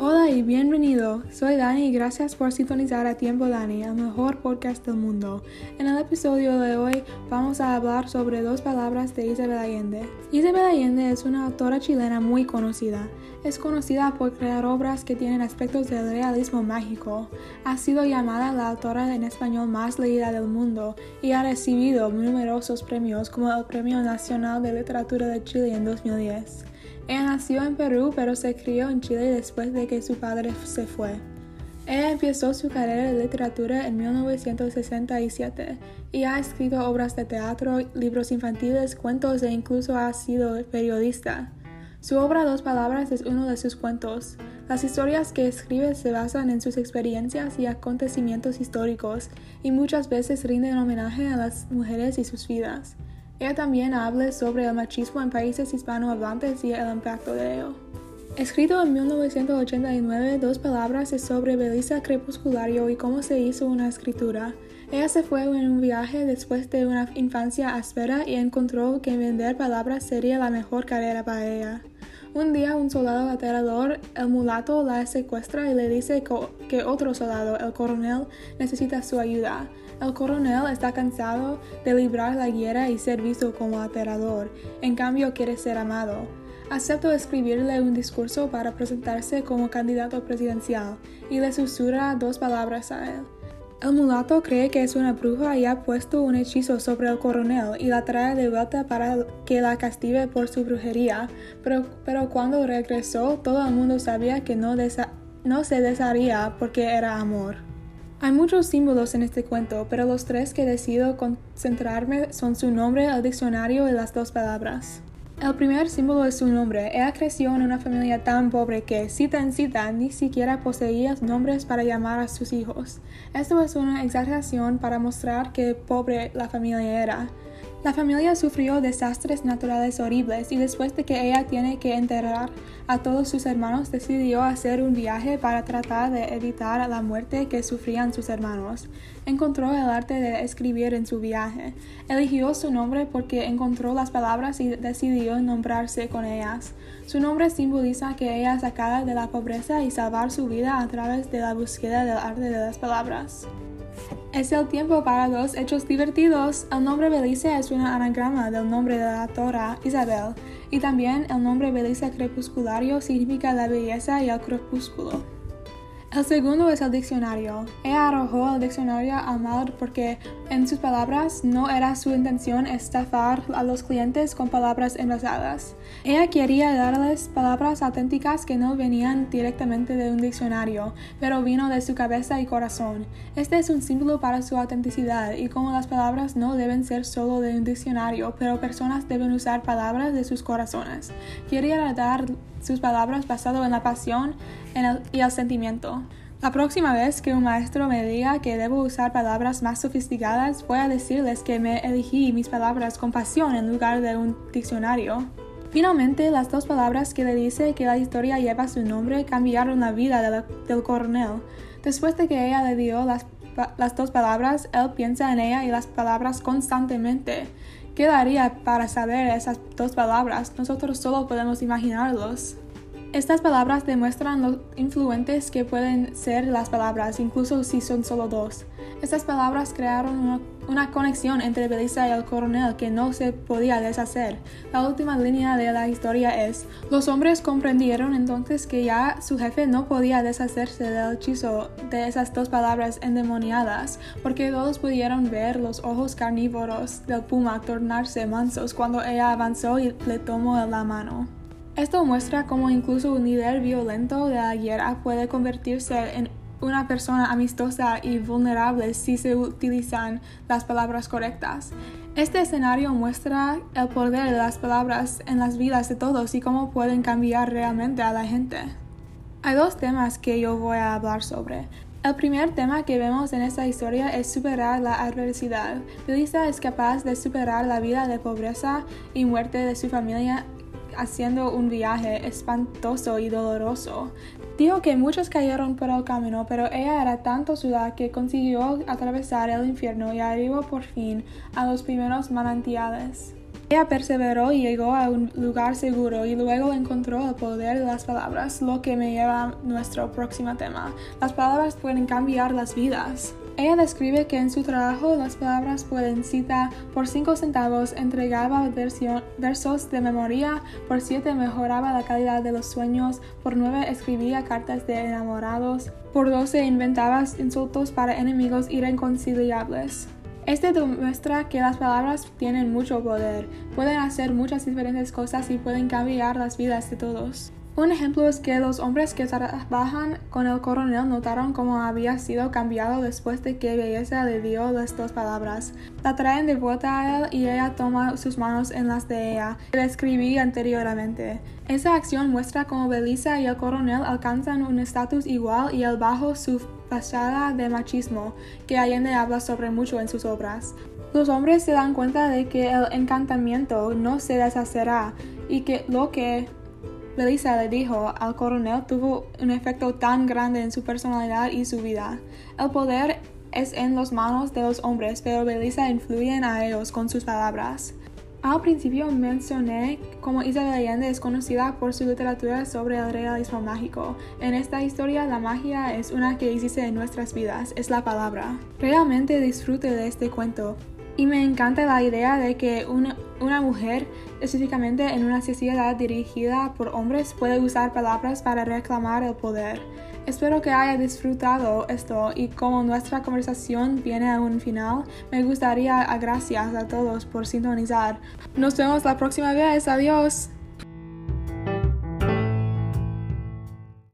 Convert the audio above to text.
Hola y bienvenido. Soy Dani y gracias por sintonizar a Tiempo Dani, el mejor podcast del mundo. En el episodio de hoy vamos a hablar sobre dos palabras de Isabel Allende. Isabel Allende es una autora chilena muy conocida. Es conocida por crear obras que tienen aspectos del realismo mágico. Ha sido llamada la autora en español más leída del mundo y ha recibido numerosos premios como el Premio Nacional de Literatura de Chile en 2010. Ella nació en Perú pero se crió en Chile después de que su padre se fue. Ella empezó su carrera de literatura en 1967 y ha escrito obras de teatro, libros infantiles, cuentos e incluso ha sido periodista. Su obra Dos Palabras es uno de sus cuentos. Las historias que escribe se basan en sus experiencias y acontecimientos históricos y muchas veces rinden homenaje a las mujeres y sus vidas. Ella también habla sobre el machismo en países hispanohablantes y el impacto de ello. Escrito en 1989, Dos Palabras es sobre Belisa Crepusculario y cómo se hizo una escritura. Ella se fue en un viaje después de una infancia áspera y encontró que vender palabras sería la mejor carrera para ella. Un día un soldado aterrador, el mulato, la secuestra y le dice que otro soldado, el coronel, necesita su ayuda. El coronel está cansado de librar la guerra y ser visto como aterrador, en cambio quiere ser amado. Acepto escribirle un discurso para presentarse como candidato presidencial y le susurra dos palabras a él. El mulato cree que es una bruja y ha puesto un hechizo sobre el coronel y la trae de vuelta para que la castigue por su brujería, pero, cuando regresó todo el mundo sabía que no, no se desharía porque era amor. Hay muchos símbolos en este cuento, pero los tres que decido concentrarme son su nombre, el diccionario y las dos palabras. El primer símbolo es su nombre. Ella creció en una familia tan pobre que, cita en cita, ni siquiera poseía nombres para llamar a sus hijos. Esto es una exageración para mostrar qué pobre la familia era. La familia sufrió desastres naturales horribles y después de que ella tiene que enterrar a todos sus hermanos, decidió hacer un viaje para tratar de evitar la muerte que sufrían sus hermanos. Encontró el arte de escribir en su viaje. Eligió su nombre porque encontró las palabras y decidió nombrarse con ellas. Su nombre simboliza que ella sacada de la pobreza y salvar su vida a través de la búsqueda del arte de las palabras. Es el tiempo para dos hechos divertidos. El nombre Belice es un anagrama del nombre de la autora Isabel, y también el nombre Belice crepusculario significa la belleza y el crepúsculo. El segundo es el diccionario. Ella arrojó el diccionario al mar porque, en sus palabras, no era su intención estafar a los clientes con palabras envasadas. Ella quería darles palabras auténticas que no venían directamente de un diccionario, pero vino de su cabeza y corazón. Este es un símbolo para su autenticidad y como las palabras no deben ser solo de un diccionario, pero personas deben usar palabras de sus corazones. Quería dar sus palabras basado en la pasión y el sentimiento. La próxima vez que un maestro me diga que debo usar palabras más sofisticadas, voy a decirles que me elegí mis palabras con pasión en lugar de un diccionario. Finalmente, las dos palabras que le dice que la historia lleva su nombre cambiaron la vida del coronel. Después de que ella le dio las, las dos palabras, él piensa en ella y las palabras constantemente. ¿Qué daría para saber esas dos palabras? Nosotros solo podemos imaginarlos. Estas palabras demuestran lo influentes que pueden ser las palabras, incluso si son solo dos. Estas palabras crearon una, conexión entre Belisa y el coronel que no se podía deshacer. La última línea de la historia es, los hombres comprendieron entonces que ya su jefe no podía deshacerse del hechizo de esas dos palabras endemoniadas, porque todos pudieron ver los ojos carnívoros del puma tornarse mansos cuando ella avanzó y le tomó la mano. Esto muestra cómo incluso un líder violento de la guerra puede convertirse en una persona amistosa y vulnerable si se utilizan las palabras correctas. Este escenario muestra el poder de las palabras en las vidas de todos y cómo pueden cambiar realmente a la gente. Hay dos temas que yo voy a hablar sobre. El primer tema que vemos en esta historia es superar la adversidad. Belisa es capaz de superar la vida de pobreza y muerte de su familia haciendo un viaje espantoso y doloroso. Dijo que muchos cayeron por el camino, pero ella era tanto sudada que consiguió atravesar el infierno y arribó por fin a los primeros manantiales. Ella perseveró y llegó a un lugar seguro y luego encontró el poder de las palabras, lo que me lleva a nuestro próximo tema. Las palabras pueden cambiar las vidas. Ella describe que en su trabajo las palabras pueden citar por 5 centavos, entregaba versos de memoria, por 7 mejoraba la calidad de los sueños, por 9 escribía cartas de enamorados, por 12 inventaba insultos para enemigos irreconciliables. Este demuestra que las palabras tienen mucho poder, pueden hacer muchas diferentes cosas y pueden cambiar las vidas de todos. Un ejemplo es que los hombres que trabajan con el coronel notaron cómo había sido cambiado después de que Belleza le dio las dos palabras. La traen de vuelta a él y ella toma sus manos en las de ella, que le escribí anteriormente. Esa acción muestra cómo Belisa y el coronel alcanzan un estatus igual y el bajo su fachada de machismo, que Allende habla sobre mucho en sus obras. Los hombres se dan cuenta de que el encantamiento no se deshacerá y que lo que Belisa le dijo al coronel tuvo un efecto tan grande en su personalidad y su vida. El poder es en las manos de los hombres, pero Belisa influye a ellos con sus palabras. Al principio mencioné cómo Isabel Allende es conocida por su literatura sobre el realismo mágico. En esta historia la magia es una que existe en nuestras vidas, es la palabra. Realmente disfrute de este cuento, y me encanta la idea de que una, una, mujer, específicamente en una sociedad dirigida por hombres, puede usar palabras para reclamar el poder. Espero que haya disfrutado esto y como nuestra conversación viene a un final, me gustaría dar gracias a todos por sintonizar. Nos vemos la próxima vez. Adiós.